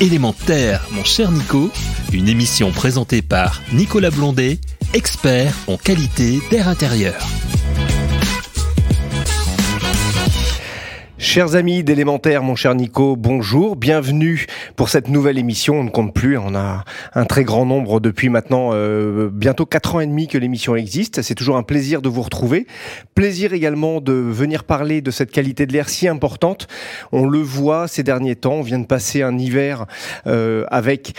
Élémentaire, mon cher Nico, une émission présentée par Nicolas Blondet, expert en qualité d'air intérieur. Chers amis d'élémentaire, mon cher Nico, bonjour, bienvenue pour cette nouvelle émission. On ne compte plus, on a un très grand nombre depuis maintenant euh, bientôt quatre ans et demi que l'émission existe. C'est toujours un plaisir de vous retrouver. Plaisir également de venir parler de cette qualité de l'air si importante. On le voit ces derniers temps, on vient de passer un hiver euh, avec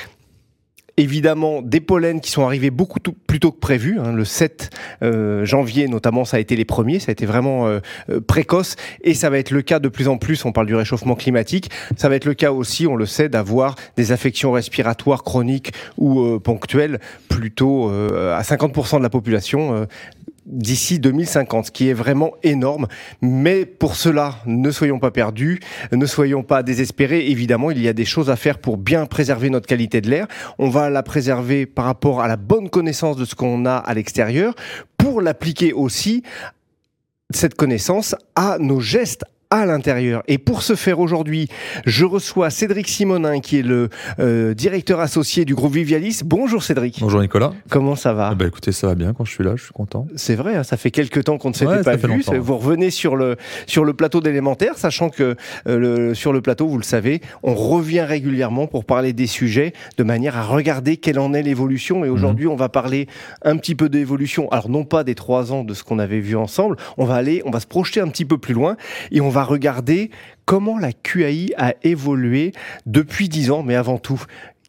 évidemment des pollens qui sont arrivés beaucoup plus tôt que prévu. Hein. Le 7 euh, janvier notamment, ça a été les premiers, ça a été vraiment euh, euh, précoce et ça va être le cas de plus en plus. On parle du réchauffement climatique. Ça va être le cas aussi, on le sait, d'avoir des affections respiratoires chroniques ou ponctuelles plutôt à 50% de la population d'ici 2050, ce qui est vraiment énorme. Mais pour cela, ne soyons pas perdus, ne soyons pas désespérés. Évidemment, il y a des choses à faire pour bien préserver notre qualité de l'air. On va la préserver par rapport à la bonne connaissance de ce qu'on a à l'extérieur, pour l'appliquer aussi cette connaissance à nos gestes à l'intérieur. Et pour ce faire aujourd'hui, je reçois Cédric Simonin, qui est le euh, directeur associé du groupe Vivialis. Bonjour Cédric. Bonjour Nicolas. Comment ça va? Eh ben, Écoutez, ça va bien quand je suis là, je suis content. C'est vrai, hein, ça fait quelques temps qu'on ne s'était pas vu. Vous revenez sur le, sur le plateau d'élémentaire, sachant que euh, le, sur le plateau, vous le savez, on revient régulièrement pour parler des sujets de manière à regarder quelle en est l'évolution. Et aujourd'hui, mhm. on va parler un petit peu d'évolution. Alors non pas des trois ans de ce qu'on avait vu ensemble, on va aller, on va se projeter un petit peu plus loin et on va regarder comment la QAI a évolué depuis dix ans, mais avant tout,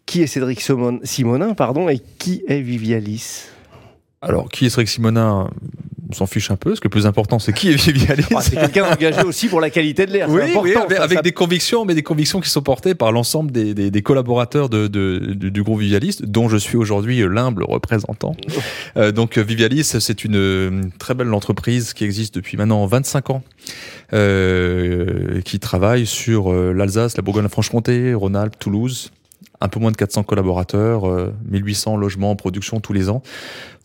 qui est Cédric Simonin pardon, et qui est Vivialis? Alors, qui est Cédric Simonin? On s'en fiche un peu. Ce que le plus important, c'est qui est Vivialis. Ah, c'est quelqu'un engagé aussi pour la qualité de l'air. Oui, avec, des convictions, mais des convictions qui sont portées par l'ensemble des, collaborateurs de, du, groupe Vivialis, dont je suis aujourd'hui l'humble représentant. Euh, donc Vivialis, c'est une, très belle entreprise qui existe depuis maintenant 25 ans, euh, qui travaille sur euh, l'Alsace, la Bourgogne-Franche-Comté, Rhône-Alpes, Toulouse un peu moins de 400 collaborateurs, 1800 logements en production tous les ans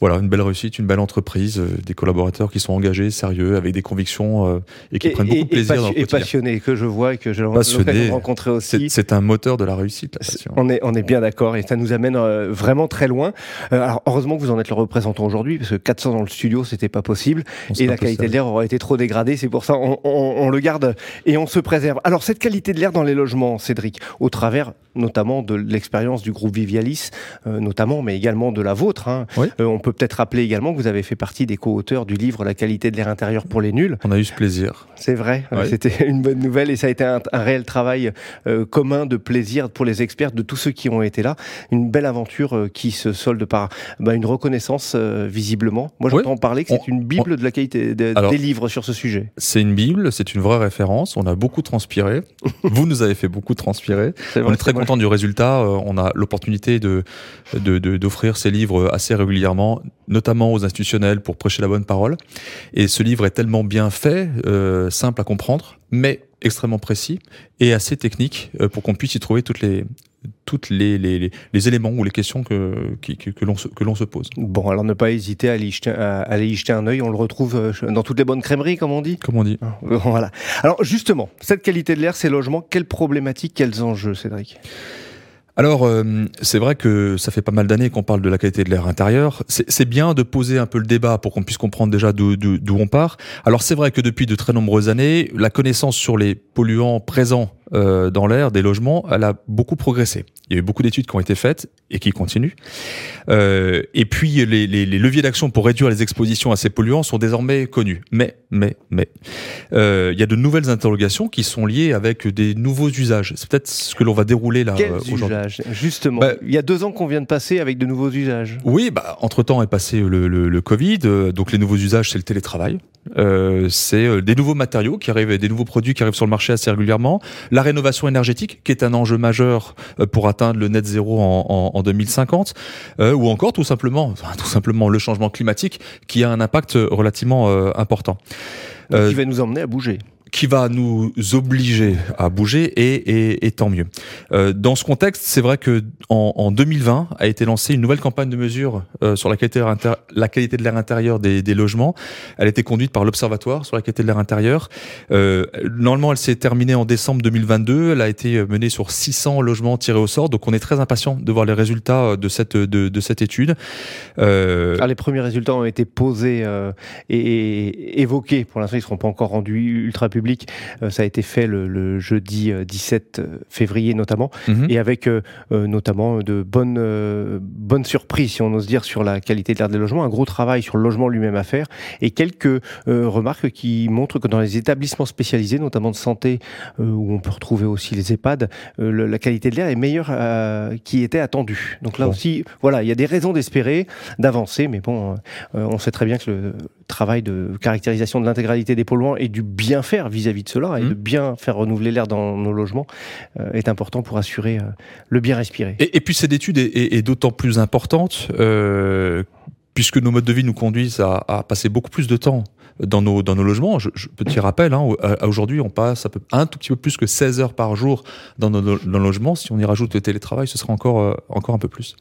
voilà, une belle réussite, une belle entreprise, euh, des collaborateurs qui sont engagés, sérieux, avec des convictions euh, et qui prennent beaucoup de plaisir. Et, dans et passionnés, que je vois et que j'ai rencontré aussi. C'est un moteur de la réussite, la passion. On est, on est bien d'accord et ça nous amène euh, vraiment très loin. alors, heureusement que vous en êtes le représentant aujourd'hui, parce que 400 dans le studio, c'était pas possible. Et la qualité de l'air aurait été trop dégradée. C'est pour ça on, on, le garde et on se préserve. Alors, cette qualité de l'air dans les logements, Cédric, au travers notamment de l'expérience du groupe Vivialis, notamment, mais également de la vôtre. Hein. on peut peut-être rappeler également que vous avez fait partie des co-auteurs du livre La qualité de l'air intérieur pour les nuls. On a eu ce plaisir. C'est vrai, c'était une bonne nouvelle et ça a été un, réel travail euh, commun de plaisir pour les experts, de tous ceux qui ont été là. Une belle aventure euh, qui se solde par bah, une reconnaissance euh, visiblement. Moi j'entends parler que c'est une bible de la qualité des livres sur ce sujet. C'est une bible, c'est une vraie référence. On a beaucoup transpiré. vous nous avez fait beaucoup transpirer. on est très content du résultat. On a l'opportunité de d'offrir ces livres assez régulièrement notamment aux institutionnels pour prêcher la bonne parole. Et ce livre est tellement bien fait, euh, simple à comprendre, mais extrêmement précis et assez technique euh, pour qu'on puisse y trouver toutes les toutes les, les, les, éléments ou les questions que, que, que l'on se, que l'on se pose. Bon, alors ne pas hésiter à aller, jeter, à aller y jeter un œil. On le retrouve euh, dans toutes les bonnes crèmeries, comme on dit. Comme on dit. Voilà. Alors justement, cette qualité de l'air, ces logements, quelles problématiques, quels enjeux, Cédric? Alors, euh, c'est vrai que ça fait pas mal d'années qu'on parle de la qualité de l'air intérieur. C'est bien de poser un peu le débat pour qu'on puisse comprendre déjà d'où on part. Alors, c'est vrai que depuis de très nombreuses années, la connaissance sur les polluants présents euh, dans l'air des logements, elle a beaucoup progressé. Il y a eu beaucoup d'études qui ont été faites et qui continuent. Euh, et puis les, les, les leviers d'action pour réduire les expositions à ces polluants sont désormais connus. Mais, mais, mais, euh, il y a de nouvelles interrogations qui sont liées avec des nouveaux usages. C'est peut-être ce que l'on va dérouler là euh, aujourd'hui. Justement, bah, il y a deux ans qu'on vient de passer avec de nouveaux usages. Oui, bah, entre temps est passé le, le, le Covid. Euh, donc les nouveaux usages, c'est le télétravail. Euh, c'est euh, des nouveaux matériaux qui arrivent, des nouveaux produits qui arrivent sur le marché assez régulièrement. La rénovation énergétique, qui est un enjeu majeur euh, pour atteindre le net zéro en, en, en 2050, euh, ou encore tout simplement, enfin, tout simplement le changement climatique, qui a un impact relativement important. qui va nous emmener à bouger. Qui va nous obliger à bouger et, et, tant mieux. Euh, dans ce contexte, c'est vrai que en, en, 2020 a été lancée une nouvelle campagne de mesures euh, sur la qualité, la qualité de l'air intérieur des, des, logements. Elle a été conduite par l'Observatoire sur la qualité de l'air intérieur. Euh, normalement, elle s'est terminée en décembre 2022. Elle a été menée sur 600 logements tirés au sort. Donc, on est très impatient de voir les résultats de cette de, de cette étude. Euh... les premiers résultats ont été posés euh, et évoqués. Pour l'instant, ils ne seront pas encore rendus ultra euh, ça a été fait le, jeudi 17 euh, février notamment, mhm. et avec euh, notamment de bonnes, bonnes surprises, si on ose dire, sur la qualité de l'air des logements. Un gros travail sur le logement lui-même à faire, et quelques remarques qui montrent que dans les établissements spécialisés, notamment de santé, où on peut retrouver aussi les EHPAD, la qualité de l'air est meilleure qui était attendue. Donc là aussi, voilà, il y a des raisons d'espérer, d'avancer, mais bon, on sait très bien que le travail de caractérisation de l'intégralité des polluants et du bien faire vis-à-vis de cela et mmh. de bien faire renouveler l'air dans nos logements euh, est important pour assurer euh, le bien respirer. Et, puis cette étude est, d'autant plus importante euh, puisque nos modes de vie nous conduisent à, passer beaucoup plus de temps dans nos, dans nos logements. Je, petit rappel, hein, aujourd'hui, on passe un tout petit peu plus que 16 heures par jour dans nos, dans nos logements. Si on y rajoute le télétravail, ce sera encore, encore un peu plus.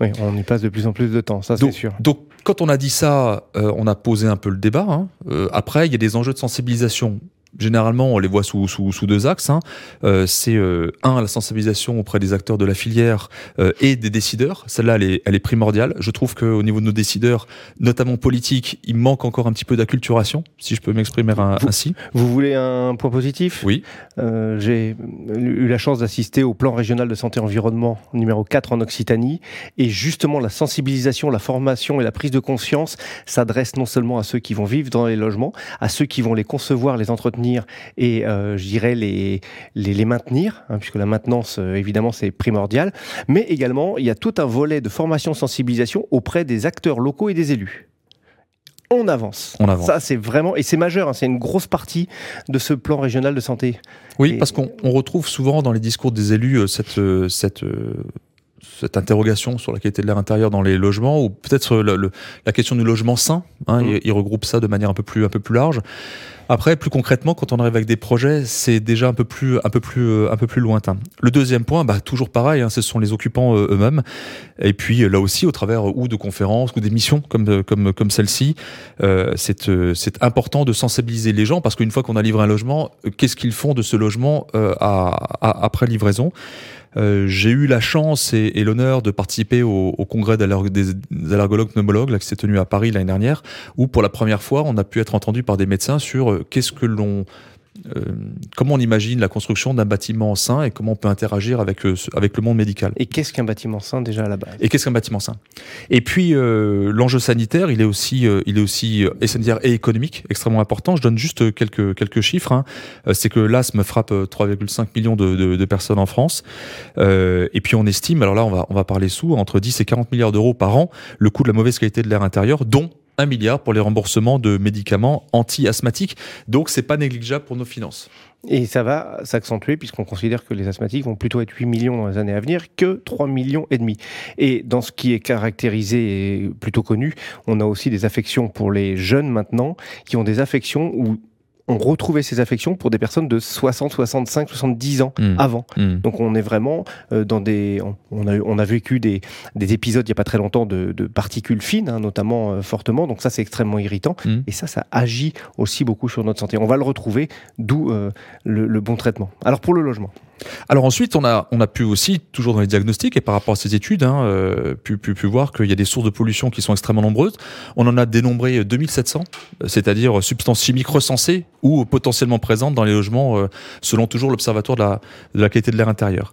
Oui, on y passe de plus en plus de temps, ça c'est sûr. Donc, quand on a dit ça, on a posé un peu le débat. Hein. après, il y a des enjeux de sensibilisation généralement, on les voit sous, sous, sous deux axes. Hein. Euh, c'est euh, un, la sensibilisation auprès des acteurs de la filière euh, et des décideurs. Celle-là, elle est, elle est primordiale. Je trouve qu'au niveau de nos décideurs, notamment politiques, il manque encore un petit peu d'acculturation, si je peux m'exprimer ainsi. Vous voulez un point positif? Oui. J'ai eu la chance d'assister au plan régional de santé environnement numéro 4 en Occitanie. Et justement, la sensibilisation, la formation et la prise de conscience s'adressent non seulement à ceux qui vont vivre dans les logements, à ceux qui vont les concevoir, les entretenir et euh, je dirais les, les, maintenir, hein, puisque la maintenance, euh, évidemment, c'est primordial. Mais également, il y a tout un volet de formation, sensibilisation auprès des acteurs locaux et des élus. On avance. On avance. Ça, c'est vraiment, et c'est majeur, hein, c'est une grosse partie de ce plan régional de santé. Oui, parce qu'on retrouve souvent dans les discours des élus euh, cette, cette, cette interrogation sur la qualité de l'air intérieur dans les logements, ou peut-être la question du logement sain. Hein, mmh. il, il, regroupe ça de manière un peu plus, un peu plus large. Après, plus concrètement, quand on arrive avec des projets, c'est déjà un peu plus, un peu plus, euh, un peu plus lointain. Le deuxième point, bah, toujours pareil, hein, ce sont les occupants euh, eux-mêmes. Et puis là aussi, au travers ou de conférences ou d'émissions comme, euh, comme, comme celle-ci, euh, c'est, c'est important de sensibiliser les gens parce qu'une fois qu'on a livré un logement, qu'est-ce qu'ils font de ce logement après livraison? Euh, j'ai eu la chance et, l'honneur de participer au, au congrès des allergologues pneumologues là, qui s'est tenu à Paris l'année dernière, où pour la première fois, on a pu être entendu par des médecins sur euh, qu'est-ce que l'on comment on imagine la construction d'un bâtiment sain et comment on peut interagir avec, euh, avec le monde médical. Et qu'est-ce qu'un bâtiment sain déjà à la base? Et qu'est-ce qu'un bâtiment sain? Et puis euh, l'enjeu sanitaire, il est aussi, il est aussi et sanitaire et économique extrêmement important. Je donne juste quelques quelques chiffres. Hein. C'est que l'asthme frappe 3,5 millions de, de, de, personnes en France. et puis on estime, alors là on va on va parler sous, entre 10 et 40 milliards d'euros par an, le coût de la mauvaise qualité de l'air intérieur, dont un milliard pour les remboursements de médicaments anti-asthmatiques. Donc, c'est pas négligeable pour nos finances. Et ça va s'accentuer puisqu'on considère que les asthmatiques vont plutôt être 8 millions dans les années à venir que 3 millions et demi. Et dans ce qui est caractérisé et plutôt connu, on a aussi des affections pour les jeunes maintenant qui ont des affections où on retrouvait ces affections pour des personnes de 60, 65, 70 ans mmh. avant. Mmh. Donc on est vraiment euh, dans des... On a, on a vécu des, des épisodes il n'y a pas très longtemps de, de particules fines, hein, notamment euh, fortement. Donc ça c'est extrêmement irritant. Mmh. Et ça, ça agit aussi beaucoup sur notre santé. On va le retrouver, d'où euh, le, le bon traitement. Alors pour le logement. Alors ensuite, on a, on a pu aussi, toujours dans les diagnostics et par rapport à ces études, hein, euh, pu, pu, voir qu'il y a des sources de pollution qui sont extrêmement nombreuses. On en a dénombré 2700, c'est-à-dire substances chimiques recensées ou potentiellement présentes dans les logements, euh, selon toujours l'Observatoire de la, qualité de l'air intérieur.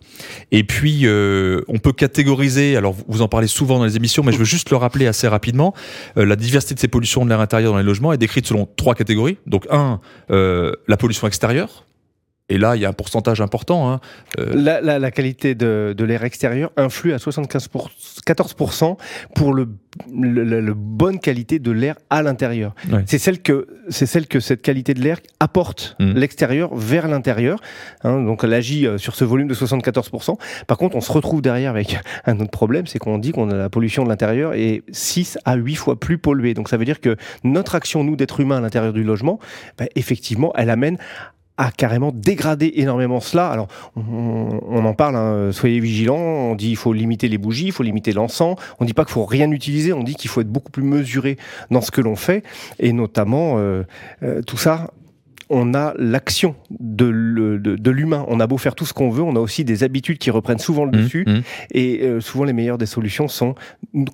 Et puis, euh, on peut catégoriser, alors vous en parlez souvent dans les émissions, mais je veux juste le rappeler assez rapidement, euh, la diversité de ces pollutions de l'air intérieur dans les logements est décrite selon trois catégories. Donc un, euh, la pollution extérieure, et là, il y a un pourcentage important. Hein. Euh... La, la, la, qualité de, de l'air extérieur influe à 75 pour, 14% pour le, le, le, bonne qualité de l'air à l'intérieur. Ouais. C'est celle que c'est celle que cette qualité de l'air apporte mmh. l'extérieur vers l'intérieur. Hein, donc elle agit euh, sur ce volume de 74%. Par contre, on se retrouve derrière avec un autre problème, c'est qu'on dit qu'on a la pollution de l'intérieur est 6 à 8 fois plus polluée. Donc ça veut dire que notre action, nous, d'être humains à l'intérieur du logement, bah, effectivement, elle amène a carrément dégradé énormément cela. Alors, on, en parle, hein, soyez vigilants, on dit qu'il faut limiter les bougies, il faut limiter l'encens, on ne dit pas qu'il faut rien utiliser, on dit qu'il faut être beaucoup plus mesuré dans ce que l'on fait, et notamment euh, euh, tout ça on a l'action de, l'humain. On a beau faire tout ce qu'on veut, on a aussi des habitudes qui reprennent souvent le mmh, dessus. Mmh. Et euh, souvent, les meilleures des solutions sont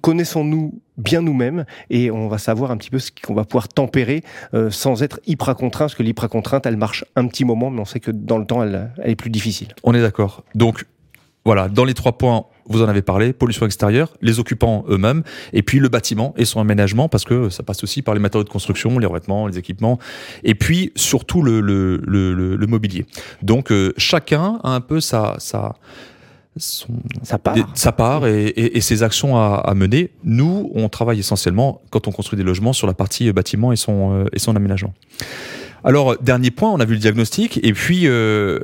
connaissons-nous bien nous-mêmes et on va savoir un petit peu ce qu'on va pouvoir tempérer euh, sans être hyper contraint, parce que l'hyper contrainte, elle marche un petit moment, mais on sait que dans le temps, elle, elle est plus difficile. On est d'accord. Donc, voilà, dans les trois points, vous en avez parlé, pollution extérieure, les occupants eux-mêmes, et puis le bâtiment et son aménagement, parce que ça passe aussi par les matériaux de construction, les revêtements, les équipements, et puis surtout le, le, le, mobilier. Donc euh, chacun a un peu sa... sa son, sa part, sa part et, et, ses actions à, à, mener. Nous, on travaille essentiellement, quand on construit des logements, sur la partie bâtiment et son, euh, et son aménagement. Alors, dernier point, on a vu le diagnostic, et puis il euh,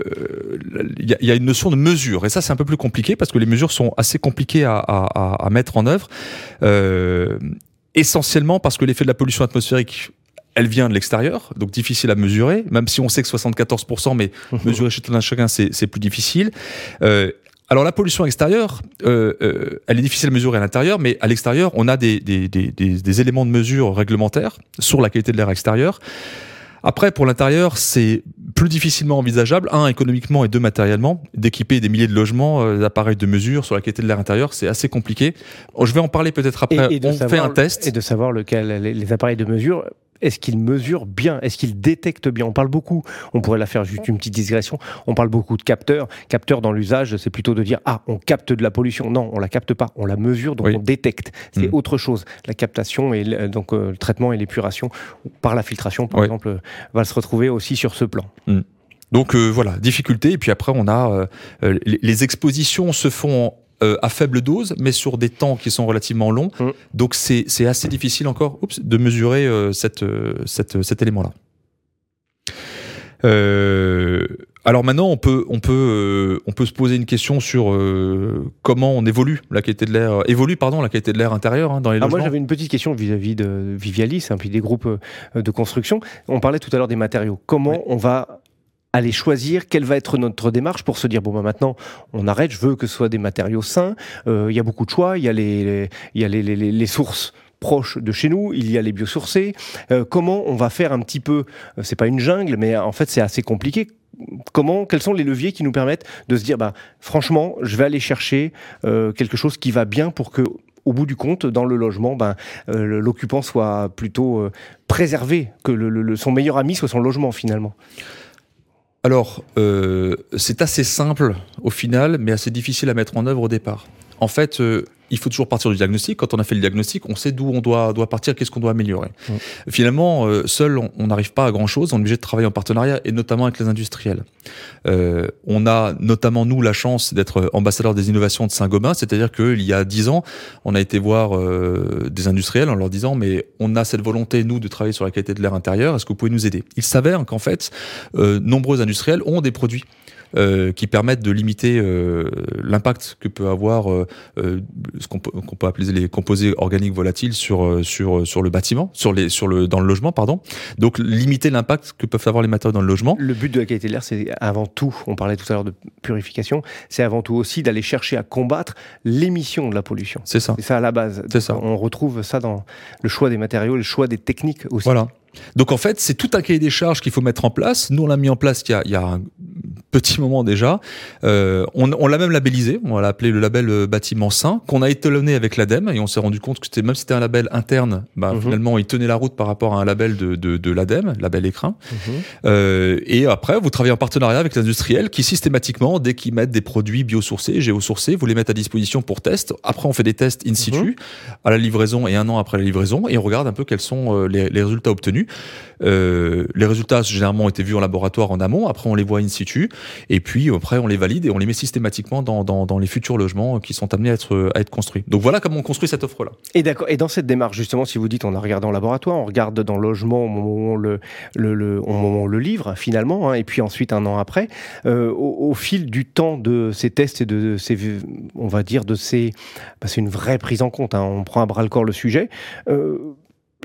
y, a une notion de mesure, et ça c'est un peu plus compliqué parce que les mesures sont assez compliquées à, mettre en œuvre, euh, essentiellement parce que l'effet de la pollution atmosphérique elle vient de l'extérieur, donc difficile à mesurer, même si on sait que 74%, mais mesurer chez tout un chacun, c'est plus difficile. Euh, alors la pollution extérieure, euh, euh, elle est difficile à mesurer à l'intérieur, mais à l'extérieur, on a des, des, des, des, éléments de mesure réglementaires sur la qualité de l'air extérieur. Après, pour l'intérieur, c'est plus difficilement envisageable, un, économiquement et deux, matériellement. D'équiper des milliers de logements, euh, d'appareils de mesure sur la qualité de l'air intérieur, c'est assez compliqué. Je vais en parler peut-être après. on fait un test. Et de savoir lequel, les appareils de mesure, est-ce qu'il mesure bien? Est-ce qu'il détecte bien? On parle beaucoup, on pourrait la faire juste une petite digression, on parle beaucoup de capteurs. Capteurs dans l'usage, c'est plutôt de dire ah, on capte de la pollution. Non, on la capte pas, on la mesure, donc on détecte. C'est mm. autre chose. La captation et le, donc euh, le traitement et l'épuration par la filtration, par exemple, va se retrouver aussi sur ce plan. Mm. Donc euh, voilà, difficulté. Et puis après, on a euh, les expositions se font euh, à faible dose, mais sur des temps qui sont relativement longs. Mm. Donc c'est assez difficile encore de mesurer euh, cette, euh, cette, cet élément-là. alors maintenant, on peut, on, peut, on peut se poser une question sur comment on évolue la qualité de l'air, évolue pardon la qualité de l'air intérieur hein, dans les logements. Moi, j'avais une petite question vis-à-vis de Vivialis, hein, puis des groupes de construction. On parlait tout à l'heure des matériaux. Comment on va aller choisir quelle va être notre démarche pour se dire bon bah maintenant on arrête, je veux que ce soit des matériaux sains. Euh, il y a beaucoup de choix, il y a les, il y a les, les, les, sources proches de chez nous, il y a les biosourcés. Euh, comment on va faire un petit peu, euh, c'est pas une jungle, mais en fait c'est assez compliqué. Comment, quels sont les leviers qui nous permettent de se dire, bah, franchement, je vais aller chercher euh, quelque chose qui va bien pour que au bout du compte, dans le logement, ben, euh, l'occupant soit plutôt préservé, que le, le, son meilleur ami soit son logement finalement? Alors, euh, c'est assez simple au final, mais assez difficile à mettre en œuvre au départ. En fait, euh, il faut toujours partir du diagnostic. Quand on a fait le diagnostic, on sait d'où on doit, doit partir, qu'est-ce qu'on doit améliorer. Finalement, euh, seul, on n'arrive pas à grand-chose. On est obligé de travailler en partenariat et notamment avec les industriels. Euh, on a notamment, nous, la chance d'être ambassadeur des innovations de Saint-Gobain, c'est-à-dire qu'il y a dix ans, on a été voir euh, des industriels en leur disant, mais on a cette volonté, nous, de travailler sur la qualité de l'air intérieur, est-ce que vous pouvez nous aider? Il s'avère qu'en fait, nombreux industriels ont des produits euh, qui permettent de limiter euh, l'impact que peut avoir euh, ce qu'on peut, peut, appeler les composés organiques volatiles sur sur sur le bâtiment, sur les sur le dans le logement pardon. Donc limiter l'impact que peuvent avoir les matériaux dans le logement. Le but de la qualité de l'air, c'est avant tout, on parlait tout à l'heure de purification, c'est avant tout aussi d'aller chercher à combattre l'émission de la pollution. C'est ça. C'est ça à la base. C'est ça. On retrouve ça dans le choix des matériaux, le choix des techniques aussi. Voilà. Donc en fait, c'est tout un cahier des charges qu'il faut mettre en place. Nous, on l'a mis en place il y a, il y a un petit moment déjà. Euh, on, on l'a même labellisé, on l'a appelé le label euh, bâtiment sain, qu'on a étalonné avec l'ADEME, et on s'est rendu compte que c'était même si c'était un label interne, bah, mhm. finalement il tenait la route par rapport à un label de, de, de l'ADEME, label écrin. Mhm. Euh, et après, vous travaillez en partenariat avec les industriels qui systématiquement, dès qu'ils mettent des produits biosourcés, géosourcés, vous les mettez à disposition pour test. Après, on fait des tests in situ, mhm. à la livraison et un an après la livraison, et on regarde un peu quels sont les, les résultats obtenus. Euh, les résultats généralement été vus en laboratoire en amont, après on les voit in situ, et puis après on les valide et on les met systématiquement dans, dans, les futurs logements qui sont amenés à être, à être construits. Donc voilà comment on construit cette offre-là. Et d'accord. Et dans cette démarche, justement, si vous dites on a regardé en laboratoire, on regarde dans le logement au moment on le, le, le livre finalement, hein, et puis ensuite un an après, euh, au, fil du temps de ces tests et de ces, on va dire de ces, c'est une vraie prise en compte. Hein, on prend à bras le corps le sujet. Euh,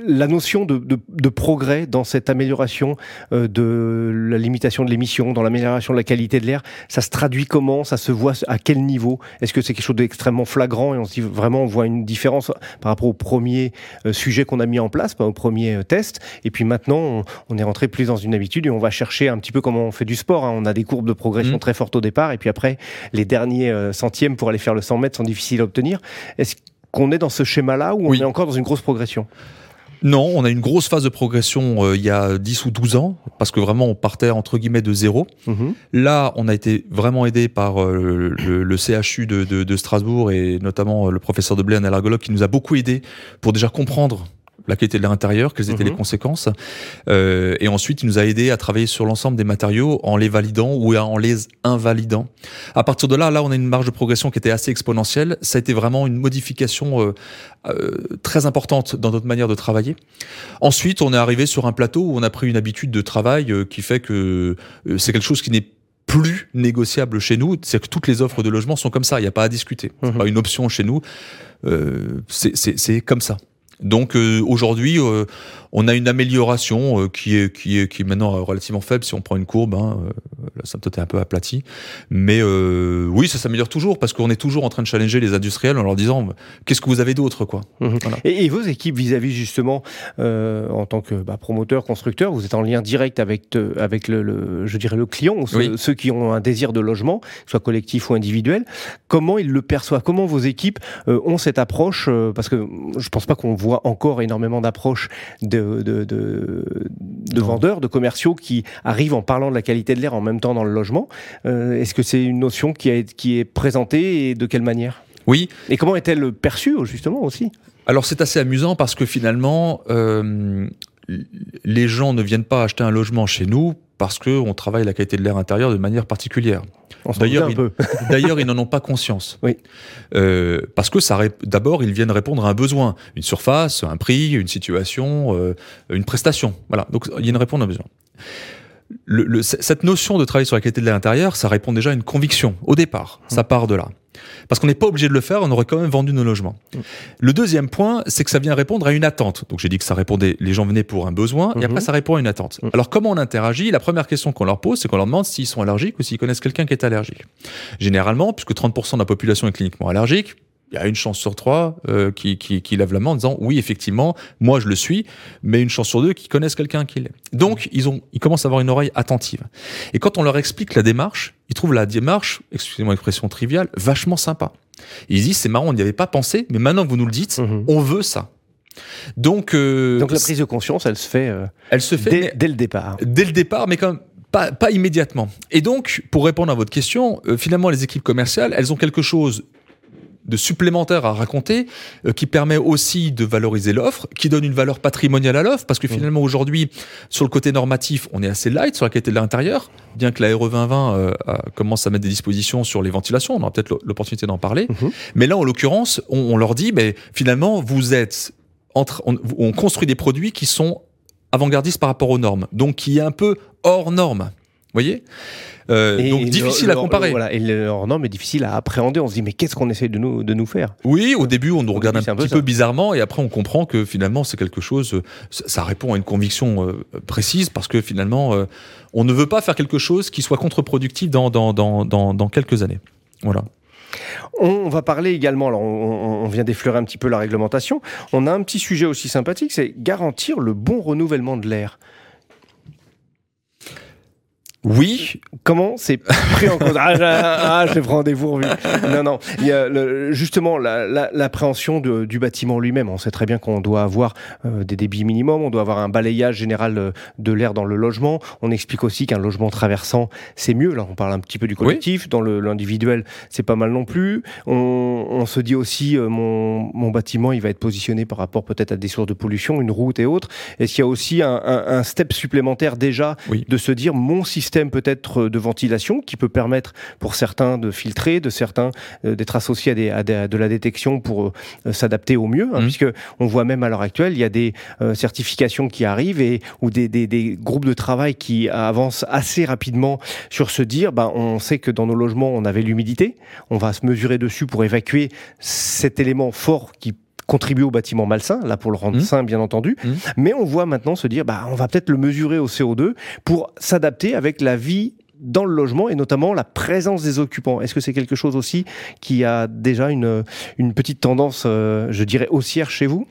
la notion de, de, de, progrès dans cette amélioration euh, de la limitation de l'émission, dans l'amélioration de la qualité de l'air, ça se traduit comment? Ça se voit à quel niveau? Est-ce que c'est quelque chose d'extrêmement flagrant et on se dit vraiment on voit une différence par rapport au premier euh, sujet qu'on a mis en place, au premier euh, test? Et puis maintenant, on, on, est rentré plus dans une habitude et on va chercher un petit peu comment on fait du sport. Hein. On a des courbes de progression mmh. très fortes au départ et puis après, les derniers euh, centièmes pour aller faire le 100 mètres sont difficiles à obtenir. Est-ce qu'on est dans ce schéma-là ou oui. on est encore dans une grosse progression? Non, on a une grosse phase de progression euh, il y a 10 ou 12 ans, parce que vraiment on partait entre guillemets de zéro. Mmh. Là, on a été vraiment aidé par euh, le, le, CHU de, de, de, Strasbourg et notamment euh, le professeur de Blé, un allergologue, qui nous a beaucoup aidé pour déjà comprendre la qualité de l'air intérieur, quelles étaient mmh. les conséquences. Euh, et ensuite, il nous a aidé à travailler sur l'ensemble des matériaux en les validant ou en les invalidant. À partir de là, là, on a une marge de progression qui était assez exponentielle. Ça a été vraiment une modification euh, euh, très importante dans notre manière de travailler. Ensuite, on est arrivé sur un plateau où on a pris une habitude de travail euh, qui fait que euh, c'est quelque chose qui n'est plus négociable chez nous, c'est que toutes les offres de logement sont comme ça, il n'y a pas à discuter. Mmh. C'est pas une option chez nous, euh, c'est comme ça. Donc euh, aujourd'hui, euh, on a une amélioration euh, qui est qui est qui est maintenant relativement faible si on prend une courbe. Hein, la symptote est un peu aplatie, mais oui, ça s'améliore toujours parce qu'on est toujours en train de challenger les industriels en leur disant qu'est-ce que vous avez d'autre quoi? Mmh. Voilà. Et, et, vos équipes vis-à-vis -vis justement en tant que bah, promoteur, constructeur, vous êtes en lien direct avec avec le, le je dirais le client, ceux, oui. ceux, qui ont un désir de logement, soit collectif ou individuel. Comment ils le perçoivent? Comment vos équipes ont cette approche Parce que je pense pas qu'on voit voit encore énormément d'approches de, de, de, de vendeurs, de commerciaux qui arrivent en parlant de la qualité de l'air en même temps dans le logement. Euh, Est-ce que c'est une notion qui, a, qui est présentée et de quelle manière? Oui. Et comment est-elle perçue justement aussi? Alors c'est assez amusant parce que finalement, euh, les gens ne viennent pas acheter un logement chez nous parce qu'on travaille la qualité de l'air intérieur de manière particulière. D'ailleurs, ils, d'ailleurs, ils n'en ont pas conscience. Oui. Euh, parce que ça, d'abord, ils viennent répondre à un besoin, une surface, un prix, une situation, euh, une prestation. Voilà. Donc, ils viennent répondre à un besoin. Le, le, cette notion de travailler sur la qualité de l'air intérieur, ça répond déjà à une conviction au départ. Mmh. Ça part de là. Parce qu'on n'est pas obligé de le faire, on aurait quand même vendu nos logements. Mmh. Le deuxième point, c'est que ça vient répondre à une attente. Donc j'ai dit que ça répondait, les gens venaient pour un besoin, mmh. et après ça répond à une attente. Mmh. Alors comment on interagit? La première question qu'on leur pose, c'est qu'on leur demande s'ils sont allergiques ou s'ils connaissent quelqu'un qui est allergique. Généralement, puisque 30% de la population est cliniquement allergique, il y a une chance sur trois euh, qui, qui, qui lève la main en disant oui effectivement moi je le suis mais une chance sur deux qui connaissent quelqu'un qui l'est. Donc ils ont ils commencent à avoir une oreille attentive. Et quand on leur explique la démarche ils trouvent la démarche excusez-moi l'expression triviale vachement sympa. Ils disent c'est marrant on n'y avait pas pensé mais maintenant que vous nous le dites mmh. on veut ça. Donc euh, donc la prise de conscience elle se fait euh, elle se fait dès, dès le départ. dès le départ mais comme pas, pas immédiatement. Et donc, pour répondre à votre question, euh, finalement, les équipes commerciales, elles ont quelque chose de supplémentaire à raconter euh, qui permet aussi de valoriser l'offre, qui donne une valeur patrimoniale à l'offre parce que finalement aujourd'hui sur le côté normatif, on est assez light sur la qualité de l'intérieur, bien que la RE 2020 euh, commence à mettre des dispositions sur les ventilations, on aura peut-être l'opportunité d'en parler. Mmh. Mais là en l'occurrence, on, on, leur dit mais finalement vous êtes entre on, on construit des produits qui sont avant-gardistes par rapport aux normes, donc qui est un peu hors norme. Vous voyez euh, donc difficile le, à comparer. Voilà, et le hors norme est difficile à appréhender. On se dit mais qu'est-ce qu'on essaie de nous de nous faire? Oui, au début on nous regarde un, un, petit peu, peu bizarrement et après on comprend que finalement c'est quelque chose. Ça répond à une conviction euh, précise parce que finalement euh, on ne veut pas faire quelque chose qui soit contre-productif dans dans, dans dans dans quelques années. Voilà. On va parler également, alors on, on vient d'effleurer un petit peu la réglementation, on a un petit sujet aussi sympathique, c'est garantir le bon renouvellement de l'air. Oui. Comment c'est pris en compte Ah, ah, prends rendez-vous Non, non. Il y a le, justement l'appréhension la, du bâtiment lui-même. On sait très bien qu'on doit avoir euh, des débits minimums, on doit avoir un balayage général de l'air dans le logement. On explique aussi qu'un logement traversant, c'est mieux. Là, on parle un petit peu du collectif. Oui. Dans l'individuel, c'est pas mal non plus. On, on se dit aussi, euh, mon, mon, bâtiment, il va être positionné par rapport peut-être à des sources de pollution, une route et autres. Est-ce qu'il y a aussi un, un, un, step supplémentaire déjà oui. de se dire, mon système peut-être de ventilation qui peut permettre pour certains de filtrer, de certains euh, d'être associés à, des, à, des, à, de la détection pour euh, s'adapter au mieux, hein, mmh. puisque on voit même à l'heure actuelle, il y a des euh, certifications qui arrivent et ou des, groupes de travail qui avancent assez rapidement sur se dire, bah, on sait que dans nos logements on avait l'humidité, on va se mesurer dessus pour évacuer cet élément fort qui contribuer au bâtiment malsain, là pour le rendre Mmh. sain bien entendu, Mmh. mais on voit maintenant se dire bah on va peut-être le mesurer au CO2 pour s'adapter avec la vie dans le logement et notamment la présence des occupants. Est-ce que c'est quelque chose aussi qui a déjà une, une petite tendance, euh, je dirais, haussière chez vous?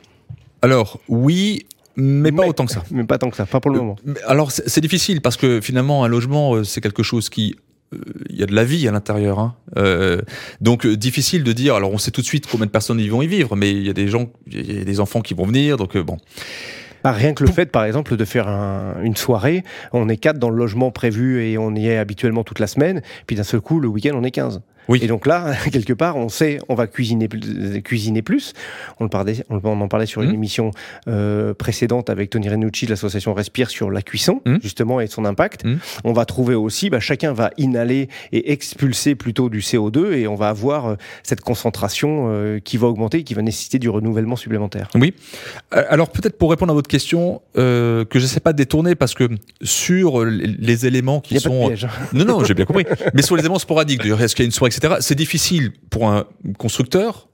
Alors, oui, mais pas autant que ça. Mais pas tant que ça, pas pour le Euh, moment. Alors c'est difficile parce que finalement un logement euh, c'est quelque chose qui il y a de la vie à l'intérieur, hein. Euh, donc euh, difficile de dire. Alors on sait tout de suite combien de personnes y vont y vivre, mais il y a des gens, il y a des enfants qui vont venir, donc euh, bon. Ah, rien que le fait, par exemple, de faire un- une soirée, on est quatre dans le logement prévu et on y est habituellement toute la semaine, puis d'un seul coup, le week-end, on est 15. Oui. Et donc là, quelque part, on sait, on va cuisiner, plus- cuisiner plus. On, le parlait, on en parlait sur une Mhm. émission euh, précédente avec Tony Renucci de l'association Respire sur la cuisson, Mhm. justement, et son impact. Mhm. On va trouver aussi, bah, chacun va inhaler et expulser plutôt du CO2 et on va avoir euh, cette concentration euh, qui va augmenter et qui va nécessiter du renouvellement supplémentaire. Oui. Euh, Alors peut-être pour répondre à votre question, euh, que j'essaie pas de détourner parce que sur les, éléments Il qui pas de sont piège. Non, non, j'ai bien compris. Mais sur les éléments sporadiques, est-ce qu'il y a une soirée, c'est difficile pour un constructeur,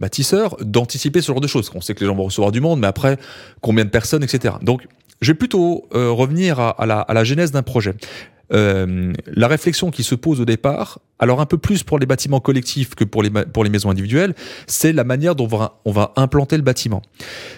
bâtisseur, d'anticiper ce genre de choses. On sait que les gens vont recevoir du monde, mais après, combien de personnes, etc. Donc, je vais plutôt euh, revenir à la genèse d'un projet. Euh, la réflexion qui se pose au départ, alors un peu plus pour les bâtiments collectifs que pour les, pour les maisons individuelles, c'est la manière dont on va, on va implanter le bâtiment.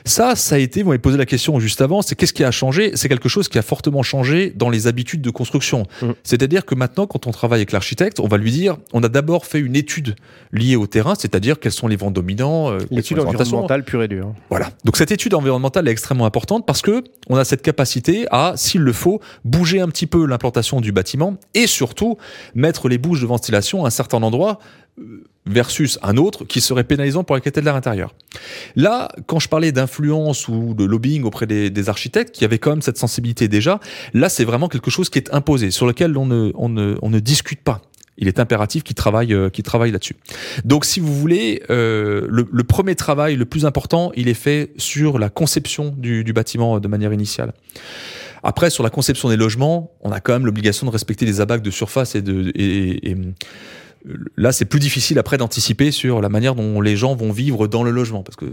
Ça, ça a été, vous m'avez posé la question juste avant, c'est qu'est-ce qui a changé? C'est quelque chose qui a fortement changé dans les habitudes de construction. Mm. C'est-à-dire que maintenant, quand on travaille avec l'architecte, on va lui dire, on a d'abord fait une étude liée au terrain, c'est-à-dire quels sont les vents dominants, euh, L'étude environnementale pure et dure. Voilà. Donc cette étude environnementale est extrêmement importante parce que on a cette capacité à, s'il le faut, bouger un petit peu l'implantation du bâtiment et surtout mettre les bouches de ventilation à un certain endroit euh, versus un autre qui serait pénalisant pour la qualité de l'air intérieur. Là, quand je parlais d'influence ou de lobbying auprès des, architectes qui avaient quand même cette sensibilité déjà, là c'est vraiment quelque chose qui est imposé, sur lequel on ne, discute pas. Il est impératif qu'ils travaillent, euh, là-dessus. Donc, si vous voulez, euh, le, premier travail, le plus important, il est fait sur la conception du bâtiment de manière initiale. Après, sur la conception des logements, on a quand même l'obligation de respecter les abacs de surface et de et, et- euh, là, c'est plus difficile après d'anticiper sur la manière dont les gens vont vivre dans le logement parce que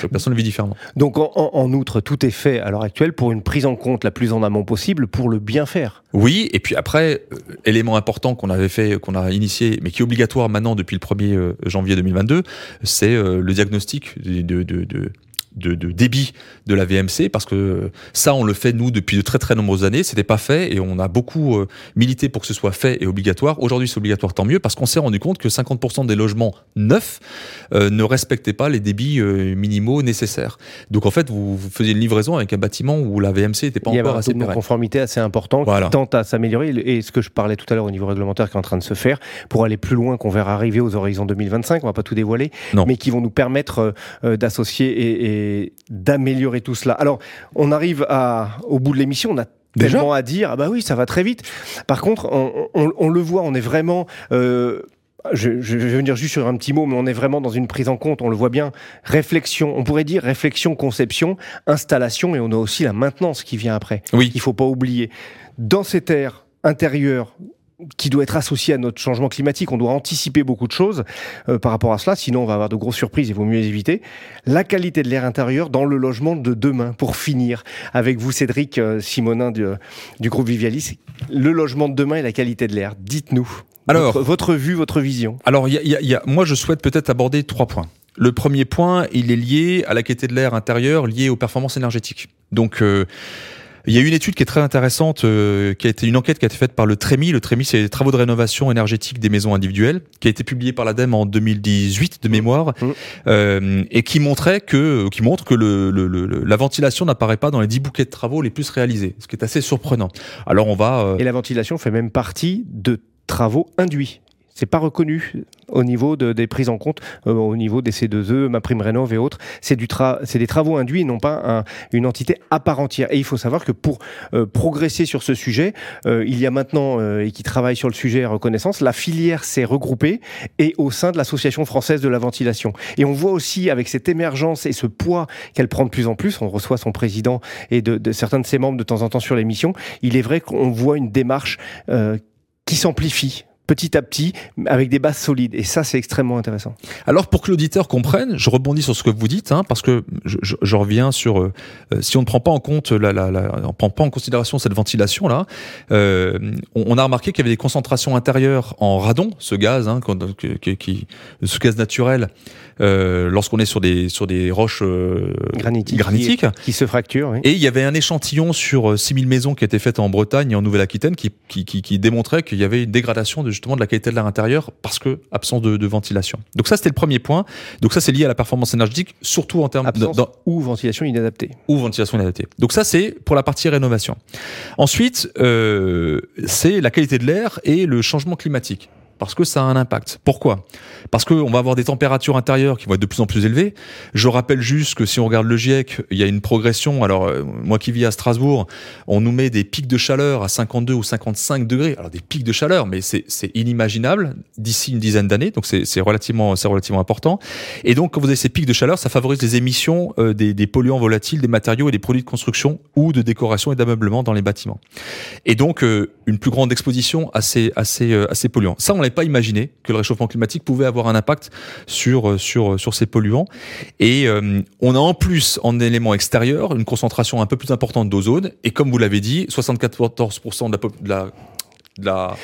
chaque personne vit différemment. Donc en, en- outre, tout est fait à l'heure actuelle pour une prise en compte la plus en amont possible pour le bien faire. Oui, et puis après, euh, élément important qu'on avait fait, qu'on a initié, mais qui est obligatoire maintenant depuis le 1er euh, janvier 2022, c'est euh, le diagnostic de, de, de, de- de- de débit de la VMC, parce que ça, on le fait nous depuis de très très nombreuses années. C'était pas fait et on a beaucoup euh, milité pour que ce soit fait et obligatoire. Aujourd'hui, c'est obligatoire, tant mieux, parce qu'on s'est rendu compte que 50% des logements neufs euh, ne respectaient pas les débits euh, minimaux nécessaires. Donc en fait, vous, vous faisiez une livraison avec un bâtiment où la VMC n'était pas Il y avait encore un assez taux de conformité assez important Voilà. qui tente à s'améliorer. Et ce que je parlais tout à l'heure au niveau réglementaire qui est en train de se faire pour aller plus loin, qu'on verra arriver aux horizons 2025, on va pas tout dévoiler, Non. mais qui vont nous permettre d'associer et, et d'améliorer tout cela. Alors, on arrive à, au bout de l'émission, on a Déjà tellement à dire, ah bah oui, ça va très vite. Par contre, on, on- on le voit, on est vraiment... euh, je, je vais venir juste sur un petit mot, mais on est vraiment dans une prise en compte, on le voit bien, réflexion, on pourrait dire réflexion, conception, installation, et on a aussi la maintenance qui vient après. Oui. Il faut pas oublier. Dans cette ère intérieure qui doit être associée à notre changement climatique, on doit anticiper beaucoup de choses euh, par rapport à cela, sinon on va avoir de grosses surprises, il vaut mieux les éviter. La qualité de l'air intérieur dans le logement de demain, pour finir, avec vous Cédric euh, Simonin du, du groupe Vivialis, le logement de demain et la qualité de l'air, dites-nous. Alors- votre, votre vue, votre vision. Alors, y a- y a- y a- moi, je souhaite peut-être aborder trois points. Le premier point, il est lié à la qualité de l'air intérieur, lié aux performances énergétiques. Donc, euh, il y a une étude qui est très intéressante, euh, qui a été une enquête qui a été faite par le TREMI. Le TREMI, c'est les travaux de rénovation énergétique des maisons individuelles, qui a été publiée par l'ADEME en 2018 de mémoire, Mmh. euh, et qui montrait que, qui montre que le, le- le- le- la ventilation n'apparaît pas dans les 10 bouquets de travaux les plus réalisés, ce qui est assez surprenant. Alors, on va euh, Et la ventilation fait même partie de travaux induits. C'est pas reconnu au niveau de- des prises en compte, euh, au niveau des C2E, ma prime rénov et autres. C'est des travaux induits, et non pas un- une entité à part entière. Et il faut savoir que pour euh, progresser sur ce sujet, euh, il y a maintenant et qui travaille sur le sujet reconnaissance, la filière s'est regroupée et au sein de l'association française de la ventilation. Et on voit aussi avec cette émergence et ce poids qu'elle prend de plus en plus, on reçoit son président et de, de certains de ses membres de temps en temps sur l'émission. Il est vrai qu'on voit une démarche qui s'amplifie petit à petit, avec des bases solides. Et ça, c'est extrêmement intéressant. Alors, pour que l'auditeur comprenne, je rebondis sur ce que vous dites, hein, parce que je, je, je reviens sur euh, euh, si on ne prend pas en compte la, la, la, on prend pas en considération cette ventilation là, euh, on, on, a remarqué qu'il y avait des concentrations intérieures en radon, ce gaz, hein, qui, qui, ce gaz naturel, euh, lorsqu'on est sur des sur des roches euh, granitiques, granitiques qui, qui, se fracturent. Oui. Et il y avait un échantillon sur 6000 maisons qui a été fait en Bretagne et en Nouvelle-Aquitaine qui, qui, qui, qui démontrait qu'il y avait une dégradation de, justement de la qualité de l'air intérieur parce que absence de, de ventilation. Donc ça c'était le premier point. Donc ça c'est lié à la performance énergétique, surtout en termes absence de, ou ventilation inadaptée. Ou ventilation inadaptée. Donc ça c'est pour la partie rénovation. Ensuite euh, c'est la qualité de l'air et le changement climatique parce que ça a un impact. Pourquoi? Parce qu'on va avoir des températures intérieures qui vont être de plus en plus élevées. Je rappelle juste que si on regarde le GIEC, il y a une progression. Alors, euh, moi qui vis à Strasbourg, on nous met des pics de chaleur à 52 ou 55 degrés. Alors, des pics de chaleur, mais c'est inimaginable d'ici une dizaine d'années. Donc, c'est relativement, important. Et donc, quand vous avez ces pics de chaleur, ça favorise les émissions euh, des, polluants volatiles, des matériaux et des produits de construction ou de décoration et d'ameublement dans les bâtiments. Et donc, euh, une plus grande exposition à ces polluants. Ça, on pas imaginé que le réchauffement climatique pouvait avoir un impact sur sur sur ces polluants. Et euh, on a en plus en élément extérieur une concentration un peu plus importante d'ozone. Et comme vous l'avez dit 74% de la, de la de la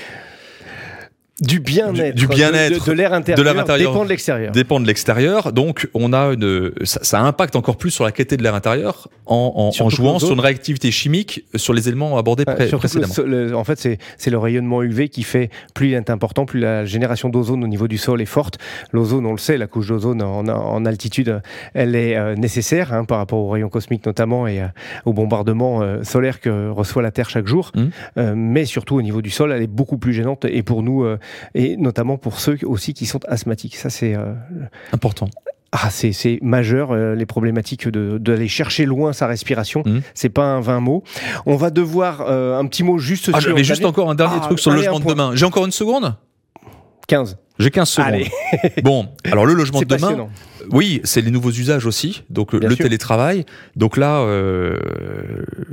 du bien-être, du, bien-être, de, de l'air intérieur, intérieur, dépend de l'extérieur. Dépend de l'extérieur. Donc, on a une, ça, ça, impacte encore plus sur la qualité de l'air intérieur en, en, en jouant sur une réactivité chimique sur les éléments abordés pré précédemment. Le, le, en fait, c'est, c'est le rayonnement UV qui fait plus il est important, plus la génération d'ozone au niveau du sol est forte. L'ozone, on le sait, la couche d'ozone en, en altitude, elle est euh, nécessaire hein, par rapport aux rayons cosmiques notamment et euh, au bombardement euh, solaire que reçoit la Terre chaque jour. Mmh. mais surtout au niveau du sol, elle est beaucoup plus gênante et pour nous et notamment pour ceux aussi qui sont asthmatiques. Ça, c'est euh, important. Ah, c'est majeur euh, les problématiques de d'aller chercher loin sa respiration. Mmh. C'est pas un vain mot. On va devoir euh, un petit mot juste. Ah, j'avais juste encore un dernier ah, truc sur le logement de demain. J'ai encore une seconde? 15. J'ai 15 secondes. Allez. bon, alors le logement de demain. Oui, c'est les nouveaux usages aussi. Donc Bien le sûr. télétravail. Donc là, euh,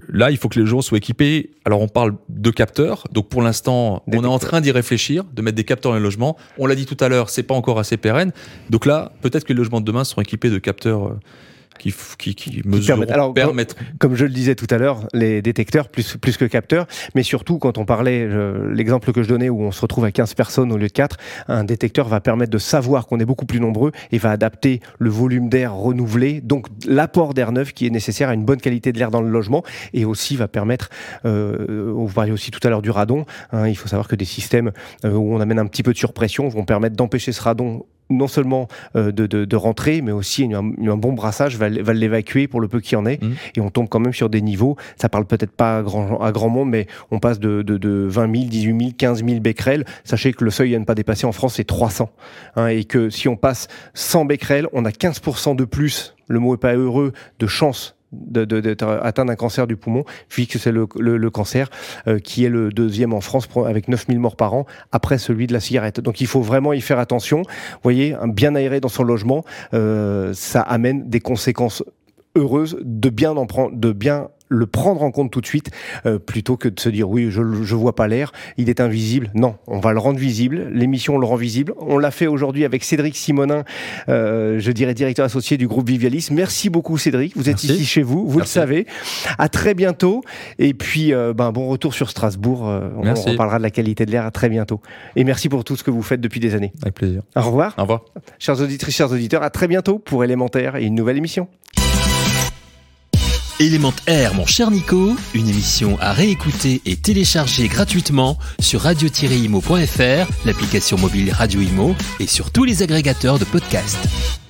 là, il faut que les gens soient équipés. Alors on parle de capteurs. Donc pour l'instant, on est en train d'y réfléchir, de mettre des capteurs dans les logements. On l'a dit tout à l'heure, c'est pas encore assez pérenne. Donc là, peut-être que les logements de demain seront équipés de capteurs. Euh, qui, qui, qui. Alors. Comme je le disais tout à l'heure, les détecteurs plus, plus que capteurs, mais surtout quand on parlait, l'exemple que je donnais où on se retrouve à 15 personnes au lieu de 4, un détecteur va permettre de savoir qu'on est beaucoup plus nombreux et va adapter le volume d'air renouvelé, donc l'apport d'air neuf qui est nécessaire à une bonne qualité de l'air dans le logement et aussi va permettre, euh, on parlait aussi tout à l'heure du radon, hein, il faut savoir que des systèmes euh, où on amène un petit peu de surpression vont permettre d'empêcher ce radon non seulement euh, de, de, de, rentrer, mais aussi un, un bon brassage va, va l'évacuer pour le peu qu'il y en ait. Mmh. Et on tombe quand même sur des niveaux, ça parle peut-être pas à grand, à grand monde, mais on passe de, de, de 20 000, 18 000, 15 000 becquerels. Sachez que le seuil à ne pas dépasser en France, c'est 300. Hein, et que si on passe 100 becquerels, on a 15% de plus, le mot est pas heureux, de chance d'être atteint d'un cancer du poumon, puisque c'est le, le, cancer euh, qui est le deuxième en France avec 9000 morts par an après celui de la cigarette. Donc il faut vraiment y faire attention. Vous voyez, bien aéré dans son logement, euh, ça amène des conséquences heureuses de bien en prendre, de bien le prendre en compte tout de suite euh, plutôt que de se dire oui je je vois pas l'air il est invisible. Non on va le rendre visible. L'émission le rend visible. On l'a fait aujourd'hui avec Cédric Simonin euh, je dirais directeur associé du groupe Vivialis. Merci beaucoup Cédric. Vous êtes merci. ici chez vous. Vous merci. le savez. À très bientôt. Et puis euh, ben bon retour sur Strasbourg. Euh, on, on reparlera de la qualité de l'air. À très bientôt. Et merci pour tout ce que vous faites depuis des années. Avec plaisir. Au revoir. Au revoir. Chers auditrices chers auditeurs à très bientôt pour élémentaire et une nouvelle émission Élément Air, mon cher Nico, une émission à réécouter et télécharger gratuitement sur radio-imo.fr, l'application mobile Radio Imo et sur tous les agrégateurs de podcasts.